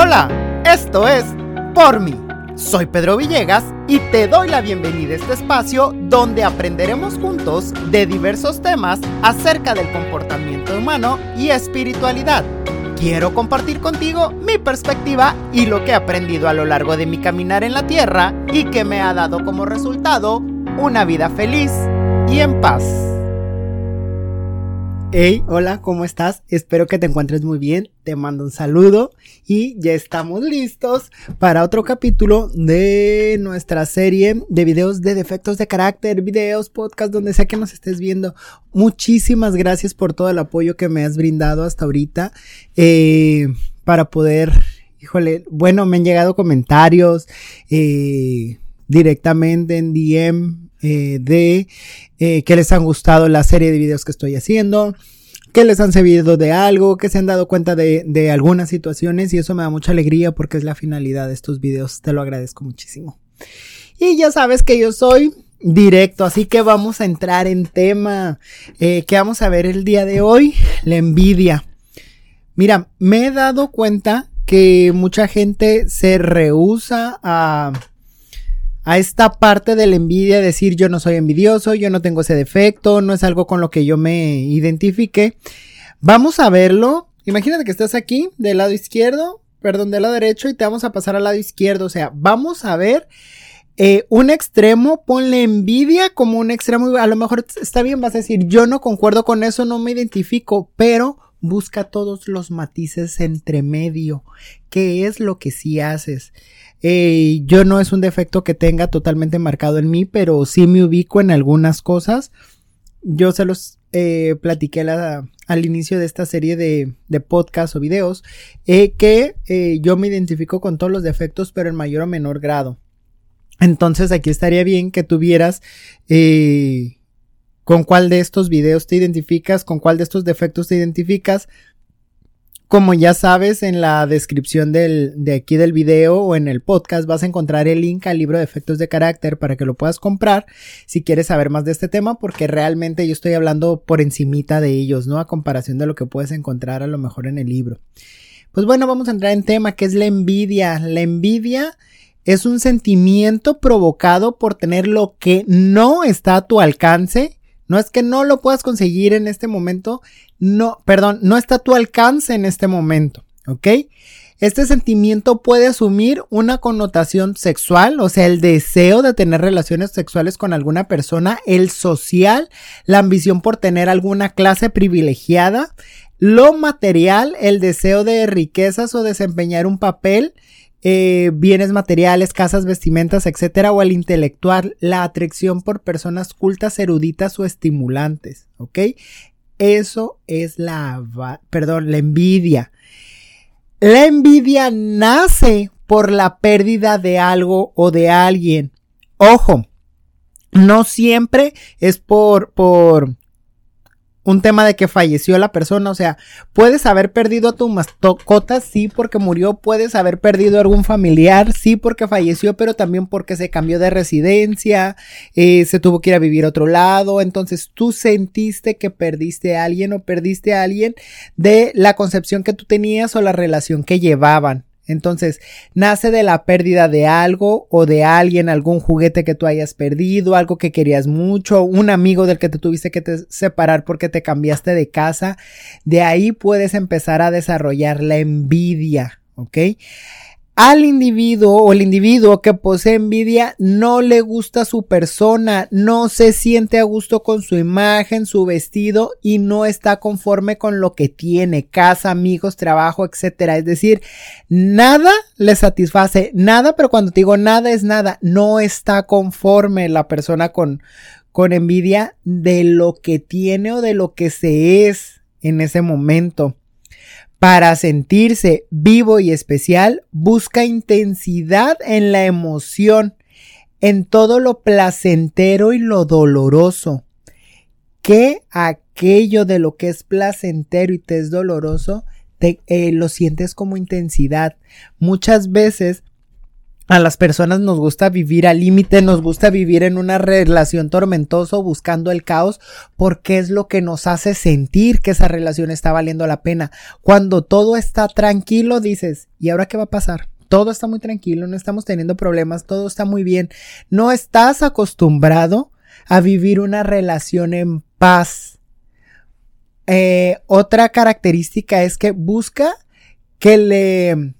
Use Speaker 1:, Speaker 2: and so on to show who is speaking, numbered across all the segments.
Speaker 1: Hola, esto es Por mí. Soy Pedro Villegas y te doy la bienvenida a este espacio donde aprenderemos juntos de diversos temas acerca del comportamiento humano y espiritualidad. Quiero compartir contigo mi perspectiva y lo que he aprendido a lo largo de mi caminar en la tierra y que me ha dado como resultado una vida feliz y en paz. Hey, hola, ¿cómo estás? Espero que te encuentres muy bien. Te mando un saludo y ya estamos listos para otro capítulo de nuestra serie de videos de defectos de carácter, videos, podcast, donde sea que nos estés viendo. Muchísimas gracias por todo el apoyo que me has brindado hasta ahorita eh, para poder, híjole, bueno, me han llegado comentarios eh, directamente en DM eh, de eh, que les han gustado la serie de videos que estoy haciendo, que les han servido de algo, que se han dado cuenta de, de algunas situaciones y eso me da mucha alegría porque es la finalidad de estos videos. Te lo agradezco muchísimo. Y ya sabes que yo soy directo, así que vamos a entrar en tema eh, que vamos a ver el día de hoy, la envidia. Mira, me he dado cuenta que mucha gente se rehúsa a a esta parte de la envidia, decir yo no soy envidioso, yo no tengo ese defecto, no es algo con lo que yo me identifique. Vamos a verlo. Imagínate que estás aquí del lado izquierdo, perdón, del lado derecho y te vamos a pasar al lado izquierdo. O sea, vamos a ver eh, un extremo, ponle envidia como un extremo. A lo mejor está bien, vas a decir, yo no concuerdo con eso, no me identifico, pero busca todos los matices entre medio. ¿Qué es lo que sí haces? Yo no es un defecto que tenga totalmente marcado en mí, pero sí me ubico en algunas cosas. Yo se los eh, platiqué al inicio de esta serie de, de podcasts o videos, eh, que eh, yo me identifico con todos los defectos, pero en mayor o menor grado. Entonces aquí estaría bien que tuvieras eh, con cuál de estos videos te identificas, con cuál de estos defectos te identificas, como ya sabes, en la descripción del, de aquí del video o en el podcast vas a encontrar el link al libro de efectos de carácter para que lo puedas comprar si quieres saber más de este tema, porque realmente yo estoy hablando por encimita de ellos, ¿no? A comparación de lo que puedes encontrar a lo mejor en el libro. Pues bueno, vamos a entrar en tema que es la envidia. La envidia es un sentimiento provocado por tener lo que no está a tu alcance no es que no lo puedas conseguir en este momento, no, perdón, no está a tu alcance en este momento, ¿ok? Este sentimiento puede asumir una connotación sexual, o sea, el deseo de tener relaciones sexuales con alguna persona, el social, la ambición por tener alguna clase privilegiada, lo material, el deseo de riquezas o desempeñar un papel, eh, bienes materiales, casas, vestimentas, etcétera, o el intelectual, la atracción por personas cultas, eruditas o estimulantes, ¿ok? Eso es la, perdón, la envidia. La envidia nace por la pérdida de algo o de alguien. Ojo, no siempre es por, por, un tema de que falleció la persona, o sea, puedes haber perdido a tu mascota, sí, porque murió, puedes haber perdido a algún familiar, sí, porque falleció, pero también porque se cambió de residencia, eh, se tuvo que ir a vivir a otro lado, entonces tú sentiste que perdiste a alguien o perdiste a alguien de la concepción que tú tenías o la relación que llevaban. Entonces, nace de la pérdida de algo o de alguien, algún juguete que tú hayas perdido, algo que querías mucho, un amigo del que te tuviste que separar porque te cambiaste de casa. De ahí puedes empezar a desarrollar la envidia, ¿ok? Al individuo o el individuo que posee envidia no le gusta su persona, no se siente a gusto con su imagen, su vestido y no está conforme con lo que tiene, casa, amigos, trabajo, etcétera. Es decir, nada le satisface, nada, pero cuando te digo nada es nada, no está conforme la persona con, con envidia de lo que tiene o de lo que se es en ese momento. Para sentirse vivo y especial, busca intensidad en la emoción, en todo lo placentero y lo doloroso. Que aquello de lo que es placentero y te es doloroso, te, eh, lo sientes como intensidad. Muchas veces A las personas nos gusta vivir al límite, nos gusta vivir en una relación tormentosa buscando el caos porque es lo que nos hace sentir que esa relación está valiendo la pena. Cuando todo está tranquilo dices, ¿y ahora qué va a pasar? Todo está muy tranquilo, no estamos teniendo problemas, todo está muy bien. No estás acostumbrado a vivir una relación en paz. Eh, otra característica es que busca que le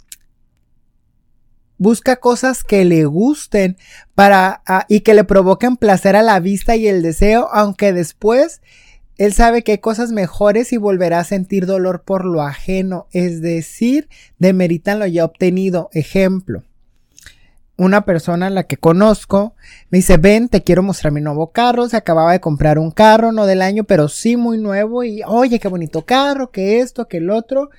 Speaker 1: busca cosas que le gusten para y que le provoquen placer a la vista y el deseo, aunque después él sabe que hay cosas mejores y volverá a sentir dolor por lo ajeno, es decir, demeritan lo ya obtenido. Ejemplo, una persona a la que conozco me dice, ven, te quiero mostrar mi nuevo carro, se acababa de comprar un carro, no del año, pero sí muy nuevo y oye, qué bonito carro, que esto, que el otro.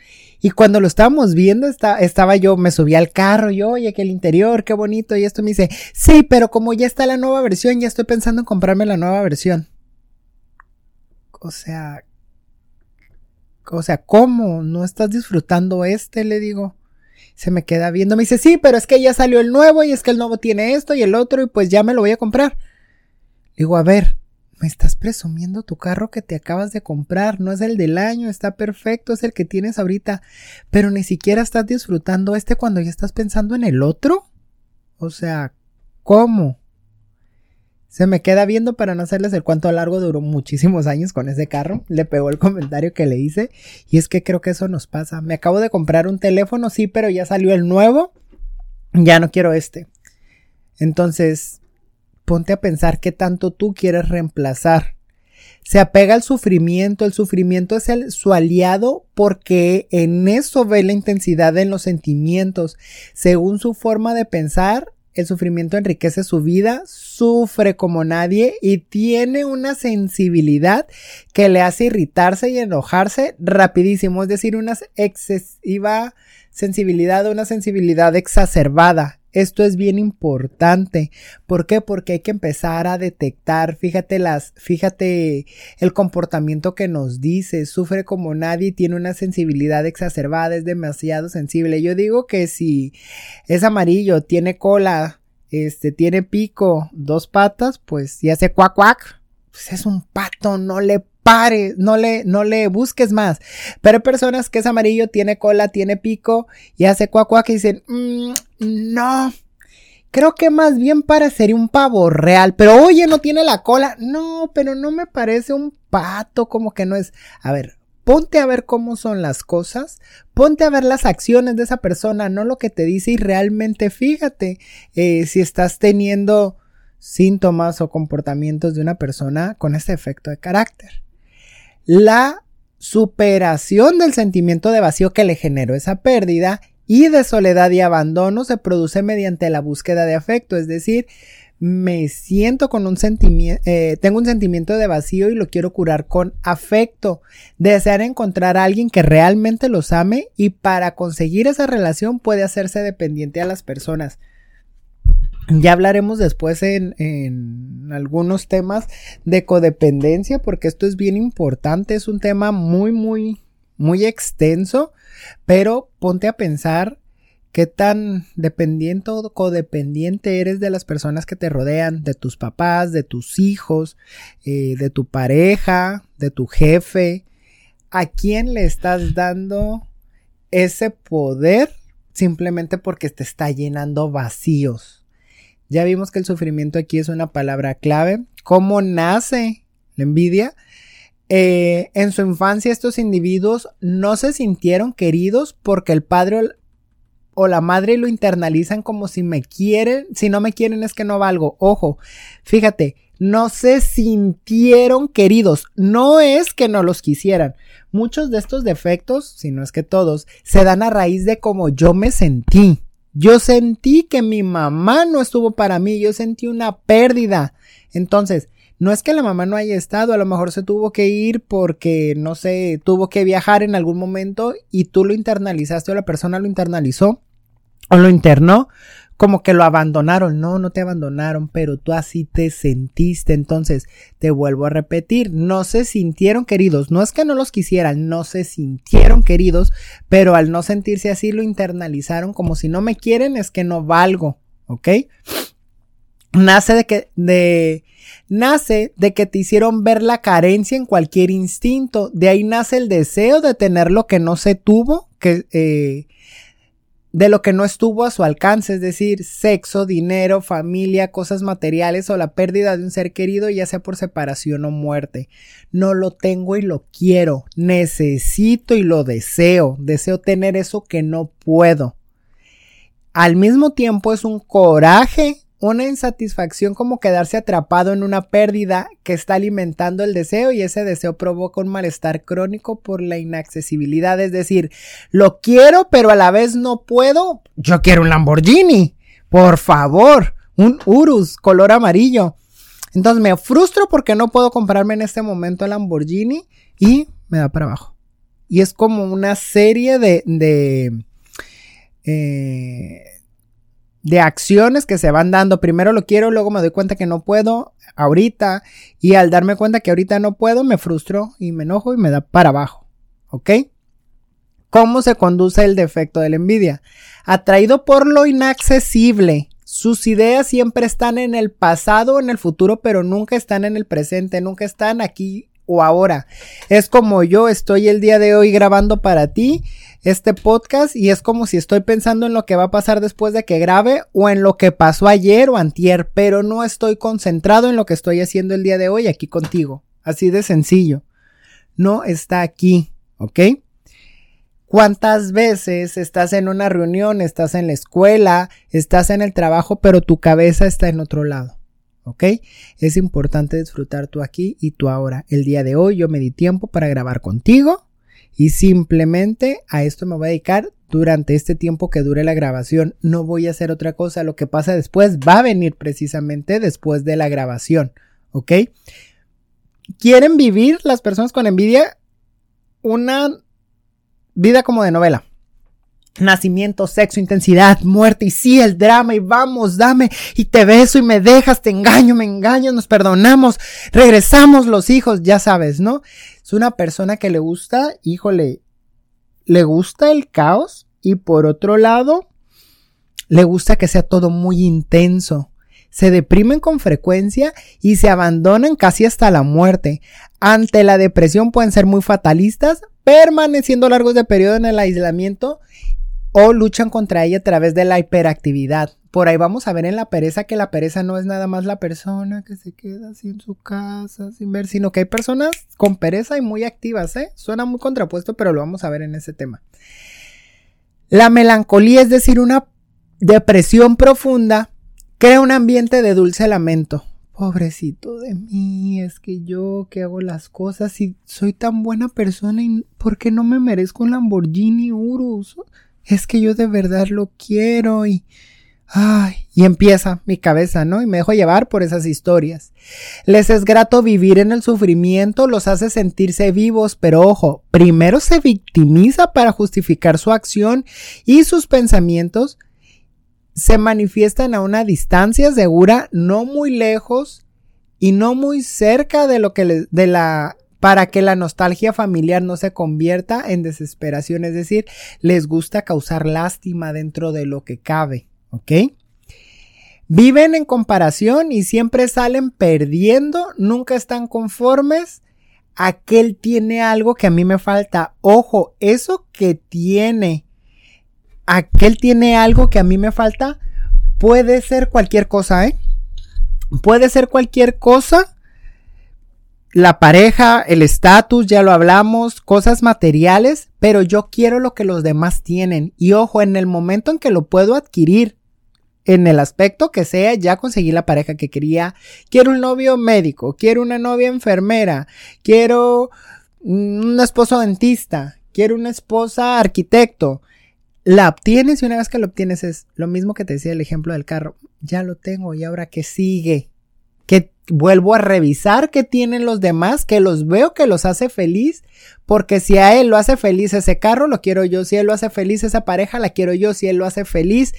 Speaker 1: Y cuando lo estábamos viendo, estaba yo, me subí al carro, y oye, que el interior, qué bonito, y esto me dice, sí, pero como ya está la nueva versión, ya estoy pensando en comprarme la nueva versión. O sea, o sea, ¿cómo? ¿No estás disfrutando este? Le digo. Se me queda viendo, me dice, sí, pero es que ya salió el nuevo y es que el nuevo tiene esto y el otro y pues ya me lo voy a comprar. Digo, a ver, me estás presumiendo tu carro que te acabas de comprar, no es el del año, está perfecto, es el que tienes ahorita, pero ni siquiera estás disfrutando este cuando ya estás pensando en el otro. O sea, ¿cómo? Se me queda viendo para no hacerles el cuánto largo, duró muchísimos años con ese carro. Le pegó el comentario que le hice. Y es que creo que eso nos pasa. Me acabo de comprar un teléfono, sí, pero ya salió el nuevo. Ya no quiero este. Entonces, ponte a pensar qué tanto tú quieres reemplazar. Se apega al sufrimiento, el sufrimiento es su aliado porque en eso ve la intensidad en los sentimientos. Según su forma de pensar, el sufrimiento enriquece su vida, sufre como nadie y tiene una sensibilidad que le hace irritarse y enojarse rapidísimo, es decir, una excesiva sensibilidad, una sensibilidad exacerbada. Esto es bien importante. ¿Por qué? Porque hay que empezar a detectar, fíjate las, fíjate el comportamiento que nos dice, sufre como nadie, tiene una sensibilidad exacerbada, es demasiado sensible. Yo digo que si es amarillo, tiene cola, este, tiene pico, dos patas, pues ya hace cuac cuac, pues es un pato, no le pare, no le, no le busques más. Pero hay personas que es amarillo, tiene cola, tiene pico y hace cuac cuac y dicen, mm, no. Creo que más bien parecería un pavo real. Pero oye, no tiene la cola. No, pero no me parece un pato, como que no es. A ver, ponte a ver cómo son las cosas, ponte a ver las acciones de esa persona, no lo que te dice y realmente fíjate eh, si estás teniendo síntomas o comportamientos de una persona con este efecto de carácter la superación del sentimiento de vacío que le generó esa pérdida y de soledad y abandono se produce mediante la búsqueda de afecto, es decir, me siento con un sentimiento, eh, tengo un sentimiento de vacío y lo quiero curar con afecto, desear encontrar a alguien que realmente los ame y para conseguir esa relación puede hacerse dependiente a las personas. Ya hablaremos después en, en, algunos temas de codependencia, porque esto es bien importante, es un tema muy, muy, muy extenso, pero ponte a pensar qué tan dependiente o codependiente eres de las personas que te rodean, de tus papás, de tus hijos, eh, de tu pareja, de tu jefe. ¿A quién le estás dando ese poder simplemente porque te está llenando vacíos? Ya vimos que el sufrimiento aquí es una palabra clave. ¿Cómo nace la envidia? Eh, en su infancia estos individuos no se sintieron queridos porque el padre o la madre lo internalizan como si me quieren, si no me quieren es que no valgo. Ojo, fíjate, no se sintieron queridos, no es que no los quisieran. Muchos de estos defectos, si no es que todos, se dan a raíz de cómo yo me sentí. Yo sentí que mi mamá no estuvo para mí, yo sentí una pérdida. Entonces, no es que la mamá no haya estado, a lo mejor se tuvo que ir porque, no sé, tuvo que viajar en algún momento y tú lo internalizaste o la persona lo internalizó o lo internó como que lo abandonaron. No, no te abandonaron, pero tú así te sentiste. Entonces, te vuelvo a repetir, no se sintieron queridos. No es que no los quisieran, no se sintieron queridos, pero al no sentirse así lo internalizaron como si no me quieren es que no valgo. ¿ok? Nace de que, de, nace de que te hicieron ver la carencia en cualquier instinto. De ahí nace el deseo de tener lo que no se tuvo, que, eh, de lo que no estuvo a su alcance, es decir, sexo, dinero, familia, cosas materiales o la pérdida de un ser querido, ya sea por separación o muerte. No lo tengo y lo quiero, necesito y lo deseo, deseo tener eso que no puedo. Al mismo tiempo es un coraje una insatisfacción como quedarse atrapado en una pérdida que está alimentando el deseo y ese deseo provoca un malestar crónico por la inaccesibilidad. Es decir, lo quiero pero a la vez no puedo. Yo quiero un Lamborghini. Por favor, un Urus color amarillo. Entonces me frustro porque no puedo comprarme en este momento el Lamborghini y me da para abajo. Y es como una serie de... de eh, de acciones que se van dando. Primero lo quiero, luego me doy cuenta que no puedo ahorita y al darme cuenta que ahorita no puedo me frustro y me enojo y me da para abajo. ¿Ok? ¿Cómo se conduce el defecto de la envidia? Atraído por lo inaccesible. Sus ideas siempre están en el pasado en el futuro, pero nunca están en el presente, nunca están aquí o ahora. Es como yo estoy el día de hoy grabando para ti este podcast y es como si estoy pensando en lo que va a pasar después de que grabe o en lo que pasó ayer o antier, pero no estoy concentrado en lo que estoy haciendo el día de hoy aquí contigo. Así de sencillo. No está aquí, ¿ok? ¿Cuántas veces estás en una reunión, estás en la escuela, estás en el trabajo, pero tu cabeza está en otro lado? ¿ok? Es importante disfrutar tú aquí y tú ahora. El día de hoy yo me di tiempo para grabar contigo y simplemente a esto me voy a dedicar durante este tiempo que dure la grabación. No voy a hacer otra cosa. Lo que pasa después va a venir precisamente después de la grabación. ¿Ok? ¿Quieren vivir las personas con envidia una vida como de novela? Nacimiento, sexo, intensidad, muerte y sí, el drama y vamos, dame y te beso y me dejas, te engaño, me engaño, nos perdonamos, regresamos los hijos, ya sabes, ¿no? Es una persona que le gusta, híjole, le gusta el caos y por otro lado, le gusta que sea todo muy intenso. Se deprimen con frecuencia y se abandonan casi hasta la muerte. Ante la depresión pueden ser muy fatalistas, permaneciendo largos de periodo en el aislamiento o luchan contra ella a través de la hiperactividad. Por ahí vamos a ver en la pereza que la pereza no es nada más la persona que se queda en su casa sin ver, sino que hay personas con pereza y muy activas, ¿eh? Suena muy contrapuesto, pero lo vamos a ver en ese tema. La melancolía, es decir, una depresión profunda, crea un ambiente de dulce lamento. Pobrecito de mí, es que yo que hago las cosas y soy tan buena persona y ¿por qué no me merezco un Lamborghini Urus? Es que yo de verdad lo quiero y Ay, y empieza mi cabeza, ¿no? Y me dejo llevar por esas historias. Les es grato vivir en el sufrimiento, los hace sentirse vivos, pero ojo, primero se victimiza para justificar su acción y sus pensamientos se manifiestan a una distancia segura, no muy lejos y no muy cerca de lo que de la para que la nostalgia familiar no se convierta en desesperación, es decir, les gusta causar lástima dentro de lo que cabe. ¿ok? Viven en comparación y siempre salen perdiendo, nunca están conformes. Aquel tiene algo que a mí me falta. Ojo, eso que tiene, aquel tiene algo que a mí me falta, puede ser cualquier cosa, ¿eh? Puede ser cualquier cosa. La pareja, el estatus, ya lo hablamos, cosas materiales, pero yo quiero lo que los demás tienen. Y ojo, en el momento en que lo puedo adquirir, en el aspecto que sea, ya conseguí la pareja que quería. Quiero un novio médico, quiero una novia enfermera, quiero un esposo dentista, quiero una esposa arquitecto. La obtienes y una vez que lo obtienes es lo mismo que te decía el ejemplo del carro. Ya lo tengo y ahora qué sigue. Que vuelvo a revisar qué tienen los demás, que los veo que los hace feliz, porque si a él lo hace feliz ese carro, lo quiero yo, si él lo hace feliz esa pareja, la quiero yo, si él lo hace feliz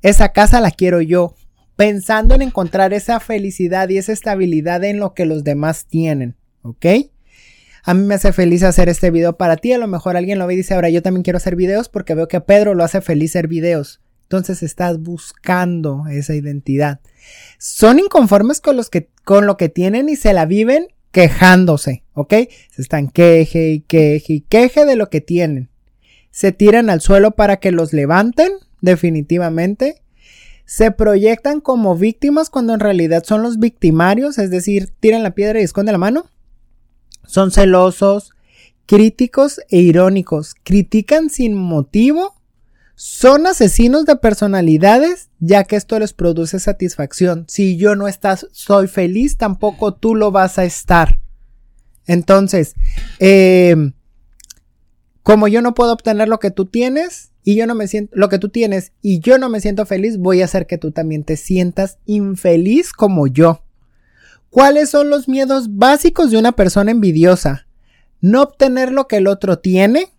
Speaker 1: esa casa la quiero yo, pensando en encontrar esa felicidad y esa estabilidad en lo que los demás tienen, ¿ok? A mí me hace feliz hacer este video para ti, a lo mejor alguien lo ve y dice, ahora yo también quiero hacer videos porque veo que a Pedro lo hace feliz hacer videos. Entonces estás buscando esa identidad. Son inconformes con los que, con lo que tienen y se la viven quejándose, ¿ok? Se están queje y queje y queje de lo que tienen. Se tiran al suelo para que los levanten, definitivamente. Se proyectan como víctimas cuando en realidad son los victimarios, es decir, tiran la piedra y esconden la mano. Son celosos, críticos e irónicos. Critican sin motivo son asesinos de personalidades, ya que esto les produce satisfacción. Si yo no estás, soy feliz, tampoco tú lo vas a estar. Entonces, em, como yo no puedo obtener lo que tú tienes y yo no me siento lo que tú tienes y yo no me siento feliz, voy a hacer que tú también te sientas infeliz como yo. ¿Cuáles son los miedos básicos de una persona envidiosa? No obtener lo que el otro tiene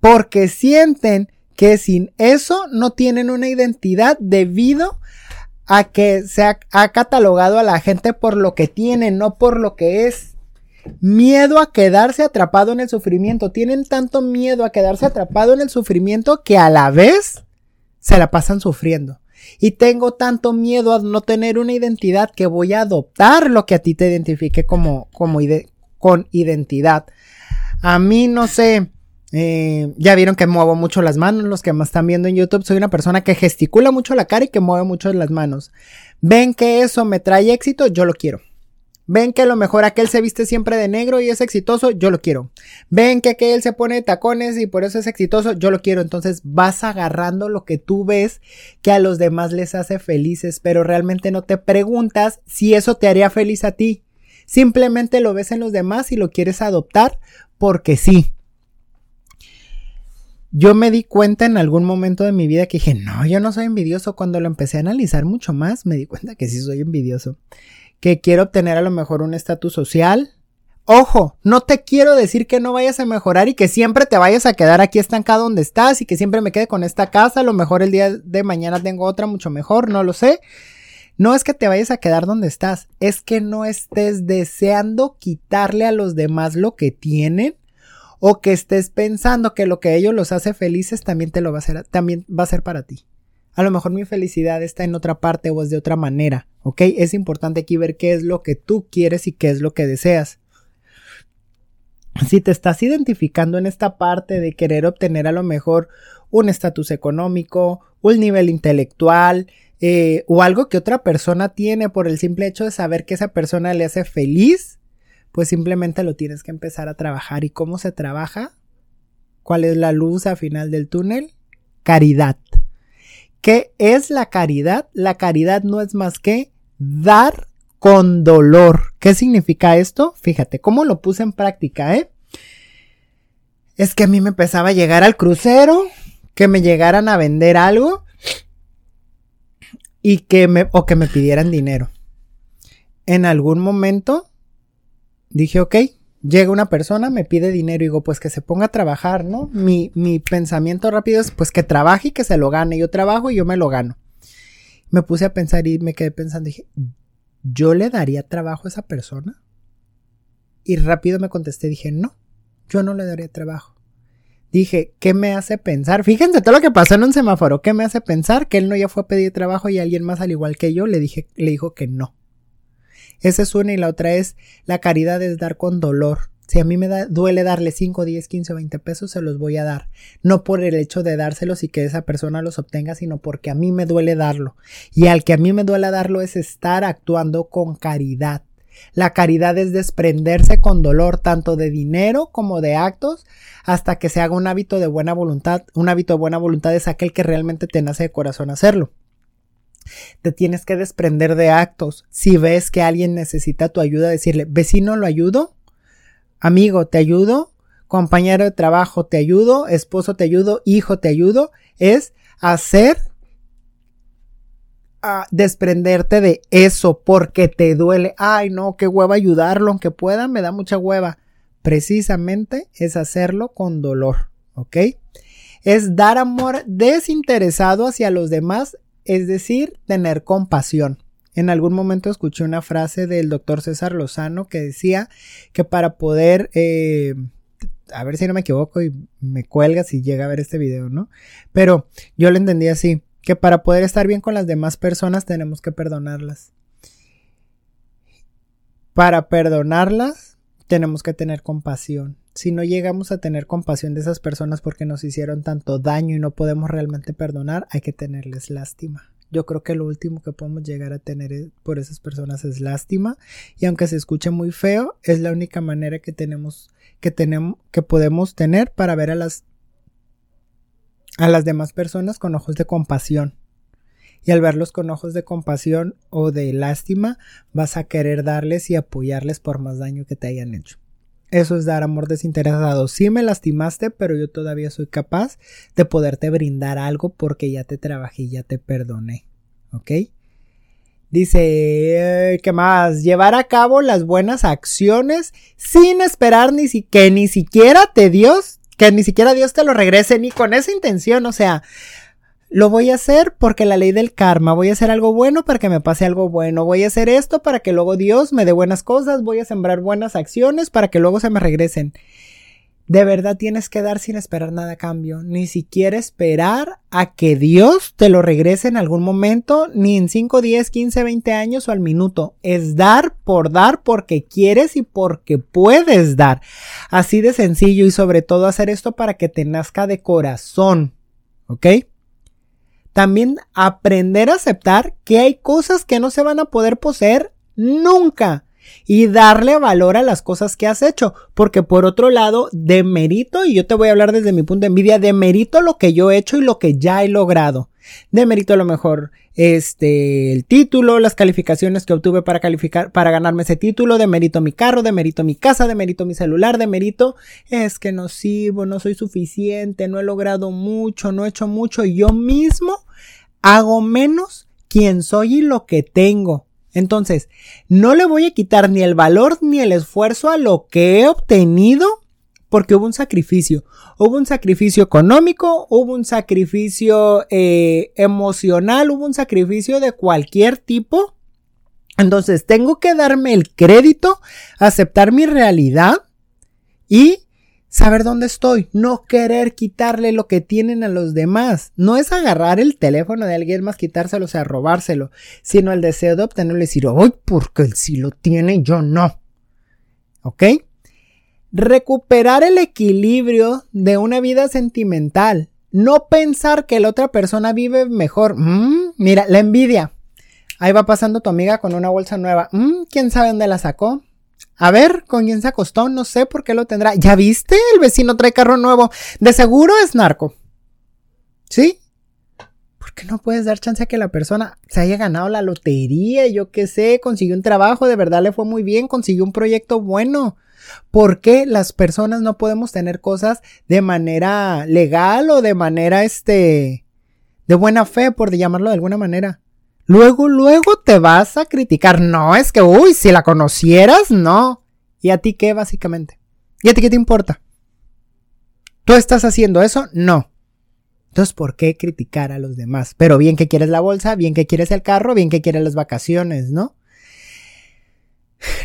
Speaker 1: porque sienten que sin eso no tienen una identidad debido a que se ha, catalogado a la gente por lo que tiene, no por lo que es. Miedo a quedarse atrapado en el sufrimiento. Tienen tanto miedo a quedarse atrapado en el sufrimiento que a la vez se la pasan sufriendo. Y tengo tanto miedo a no tener una identidad que voy a adoptar lo que a ti te identifique como, como con identidad. A mí no sé, eh, ya vieron que muevo mucho las manos, los que me están viendo en YouTube, soy una persona que gesticula mucho la cara y que mueve mucho las manos. Ven que eso me trae éxito, yo lo quiero. Ven que a lo mejor aquel se viste siempre de negro y es exitoso, yo lo quiero. Ven que aquel se pone tacones y por eso es exitoso, yo lo quiero. Entonces vas agarrando lo que tú ves que a los demás les hace felices, pero realmente no te preguntas si eso te haría feliz a ti. Simplemente lo ves en los demás y lo quieres adoptar porque sí yo me di cuenta en algún momento de mi vida que dije, no, yo no soy envidioso. Cuando lo empecé a analizar mucho más, me di cuenta que sí soy envidioso. Que quiero obtener a lo mejor un estatus social. Ojo, no te quiero decir que no vayas a mejorar y que siempre te vayas a quedar aquí estancado donde estás y que siempre me quede con esta casa. A lo mejor el día de mañana tengo otra mucho mejor, no lo sé. No es que te vayas a quedar donde estás, es que no estés deseando quitarle a los demás lo que tienen o que estés pensando que lo que a ellos los hace felices también te lo va a hacer, también va a ser para ti. A lo mejor mi felicidad está en otra parte o es de otra manera, ¿ok? Es importante aquí ver qué es lo que tú quieres y qué es lo que deseas. Si te estás identificando en esta parte de querer obtener a lo mejor un estatus económico, un nivel intelectual, eh, o algo que otra persona tiene por el simple hecho de saber que esa persona le hace feliz, pues simplemente lo tienes que empezar a trabajar. ¿Y cómo se trabaja? ¿Cuál es la luz al final del túnel? Caridad. ¿Qué es la caridad? La caridad no es más que dar con dolor. ¿Qué significa esto? Fíjate cómo lo puse en práctica, ¿eh? Es que a mí me empezaba a llegar al crucero, que me llegaran a vender algo y que me o que me pidieran dinero. En algún momento dije, ok, llega una persona, me pide dinero y digo, pues que se ponga a trabajar, ¿no? Mi, mi pensamiento rápido es, pues que trabaje y que se lo gane. Yo trabajo y yo me lo gano. Me puse a pensar y me quedé pensando, dije, ¿yo le daría trabajo a esa persona? Y rápido me contesté, dije, no, yo no le daría trabajo. Dije, ¿qué me hace pensar? Fíjense todo lo que pasó en un semáforo. ¿Qué me hace pensar? Que él no ya fue a pedir trabajo y alguien más al igual que yo le dije, le dijo que no. Esa es una y la otra es la caridad es dar con dolor. Si a mí me duele darle 5, 10, 15 o 20 pesos, se los voy a dar. No por el hecho de dárselos y que esa persona los obtenga, sino porque a mí me duele darlo. Y al que a mí me duele darlo es estar actuando con caridad. La caridad es desprenderse con dolor tanto de dinero como de actos hasta que se haga un hábito de buena voluntad. Un hábito de buena voluntad es aquel que realmente te nace de corazón hacerlo. Te tienes que desprender de actos. Si ves que alguien necesita tu ayuda, decirle, vecino, lo ayudo, amigo, te ayudo, compañero de trabajo, te ayudo, esposo, te ayudo, hijo, te ayudo, es hacer a desprenderte de eso porque te duele. Ay, no, qué hueva ayudarlo, aunque pueda, me da mucha hueva. Precisamente es hacerlo con dolor, ¿ok? Es dar amor desinteresado hacia los demás es decir, tener compasión. En algún momento escuché una frase del doctor César Lozano que decía que para poder, eh, a ver si no me equivoco y me cuelga si llega a ver este video, ¿no? Pero yo lo entendí así, que para poder estar bien con las demás personas tenemos que perdonarlas. Para perdonarlas tenemos que tener compasión. Si no llegamos a tener compasión de esas personas porque nos hicieron tanto daño y no podemos realmente perdonar, hay que tenerles lástima. Yo creo que lo último que podemos llegar a tener e, por esas personas es lástima y aunque se escuche muy feo, es la única manera que tenemos que tenemos que podemos tener para ver a las a las demás personas con ojos de compasión. Y al verlos con ojos de compasión o de lástima, vas a querer darles y apoyarles por más daño que te hayan hecho. Eso es dar amor desinteresado. Sí me lastimaste, pero yo todavía soy capaz de poderte brindar algo porque ya te trabajé ya te perdoné. ¿Ok? Dice, ¿qué más? Llevar a cabo las buenas acciones sin esperar ni si que ni siquiera te Dios, que ni siquiera Dios te lo regrese ni con esa intención, o sea, lo voy a hacer porque la ley del karma, voy a hacer algo bueno para que me pase algo bueno, voy a hacer esto para que luego Dios me dé buenas cosas, voy a sembrar buenas acciones para que luego se me regresen. De verdad tienes que dar sin esperar nada a cambio, ni siquiera esperar a que Dios te lo regrese en algún momento, ni en 5, 10, 15, 20 años o al minuto. Es dar por dar porque quieres y porque puedes dar. Así de sencillo y sobre todo hacer esto para que te nazca de corazón. ¿Ok? También aprender a aceptar que hay cosas que no se van a poder poseer nunca y darle valor a las cosas que has hecho, porque por otro lado, demerito, y yo te voy a hablar desde mi punto de envidia, demerito lo que yo he hecho y lo que ya he logrado. Demerito a lo mejor este el título, las calificaciones que obtuve para calificar para ganarme ese título, demerito mi carro, demerito mi casa, demerito mi celular, demerito es que no sirvo, no soy suficiente, no he logrado mucho, no he hecho mucho, yo mismo hago menos quien soy y lo que tengo. Entonces, no le voy a quitar ni el valor ni el esfuerzo a lo que he obtenido porque hubo un sacrificio. Hubo un sacrificio económico, hubo un sacrificio eh, emocional, hubo un sacrificio de cualquier tipo. Entonces, tengo que darme el crédito, aceptar mi realidad y saber dónde estoy, no querer quitarle lo que tienen a los demás. No es agarrar el teléfono de alguien más, quitárselo, o sea, robárselo, sino el deseo de obtenerlo y decir, ¡ay, porque él sí lo tiene yo no! ¿Ok? Recuperar el equilibrio de una vida sentimental. No pensar que la otra persona vive mejor. Mm, mira, la envidia. Ahí va pasando tu amiga con una bolsa nueva. Mm, ¿Quién sabe dónde la sacó? A ver, ¿con quién se acostó? No sé por qué lo tendrá. ¿Ya viste? El vecino trae carro nuevo. De seguro es narco. ¿Sí? ¿Por qué no puedes dar chance a que la persona se haya ganado la lotería? Yo qué sé, consiguió un trabajo, de verdad le fue muy bien, consiguió un proyecto bueno. ¿Por qué las personas no podemos tener cosas de manera legal o de manera este de buena fe, por llamarlo de alguna manera? Luego, luego te vas a criticar. No, es que, uy, si la conocieras, no. ¿Y a ti qué, básicamente? ¿Y a ti qué te importa? ¿Tú estás haciendo eso? No. Entonces, ¿por qué criticar a los demás? Pero bien que quieres la bolsa, bien que quieres el carro, bien que quieres las vacaciones, ¿no?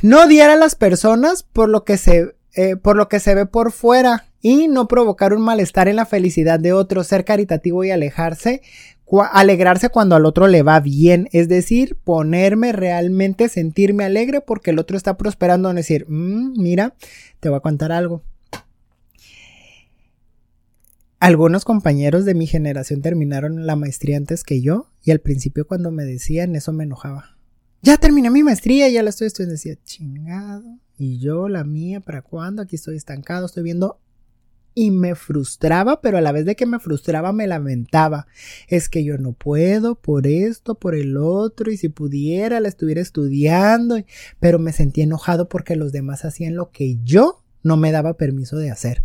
Speaker 1: No odiar a las personas por lo que se, eh, por lo que se ve por fuera y no provocar un malestar en la felicidad de otros, ser caritativo y alejarse alegrarse cuando al otro le va bien, es decir, ponerme realmente, sentirme alegre porque el otro está prosperando, no decir, mm, mira, te voy a contar algo. Algunos compañeros de mi generación terminaron la maestría antes que yo y al principio cuando me decían eso me enojaba. Ya terminé mi maestría, ya la estoy estudiando, decía, chingado. Y yo la mía, ¿para cuándo? Aquí estoy estancado, estoy viendo y me frustraba, pero a la vez de que me frustraba me lamentaba. Es que yo no puedo por esto, por el otro, y si pudiera la estuviera estudiando, pero me sentí enojado porque los demás hacían lo que yo no me daba permiso de hacer.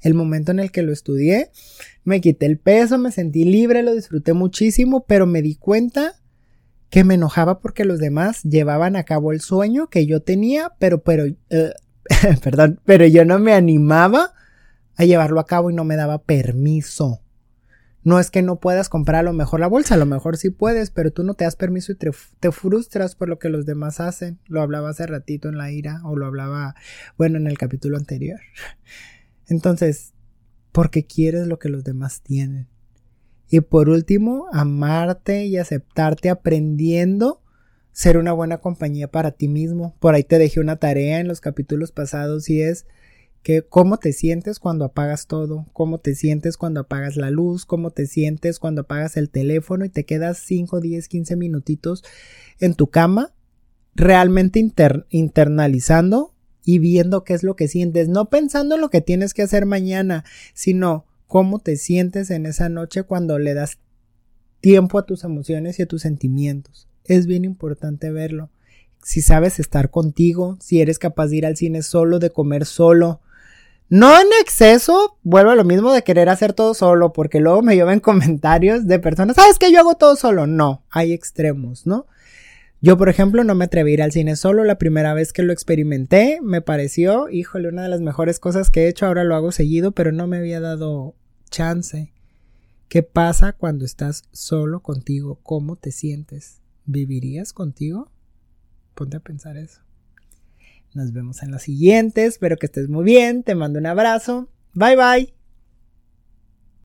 Speaker 1: El momento en el que lo estudié, me quité el peso, me sentí libre, lo disfruté muchísimo, pero me di cuenta que me enojaba porque los demás llevaban a cabo el sueño que yo tenía, pero, pero, eh, perdón, pero yo no me animaba a llevarlo a cabo y no me daba permiso. No es que no puedas comprar a lo mejor la bolsa, a lo mejor sí puedes, pero tú no te das permiso y te, frustras por lo que los demás hacen. Lo hablaba hace ratito en la ira o lo hablaba, bueno, en el capítulo anterior. Entonces, porque quieres lo que los demás tienen. Y por último, amarte y aceptarte aprendiendo ser una buena compañía para ti mismo. Por ahí te dejé una tarea en los capítulos pasados y es que cómo te sientes cuando apagas todo, cómo te sientes cuando apagas la luz, cómo te sientes cuando apagas el teléfono y te quedas 5, 10, 15 minutitos en tu cama realmente internalizando y viendo qué es lo que sientes, no pensando en lo que tienes que hacer mañana, sino cómo te sientes en esa noche cuando le das tiempo a tus emociones y a tus sentimientos. Es bien importante verlo. Si sabes estar contigo, si eres capaz de ir al cine solo, de comer solo. No en exceso, vuelvo a lo mismo de querer hacer todo solo, porque luego me llevan comentarios de personas, ¿sabes que yo hago todo solo? No, hay extremos, ¿no? Yo, por ejemplo, no me atreví a ir al cine solo. La primera vez que lo experimenté, me pareció, híjole, una de las mejores cosas que he hecho. Ahora lo hago seguido, pero no me había dado chance. ¿Qué pasa cuando estás solo contigo? ¿Cómo te sientes? ¿Vivirías contigo? Ponte a pensar eso. Nos vemos en la siguiente. Espero que estés muy bien. Te mando un abrazo. Bye bye.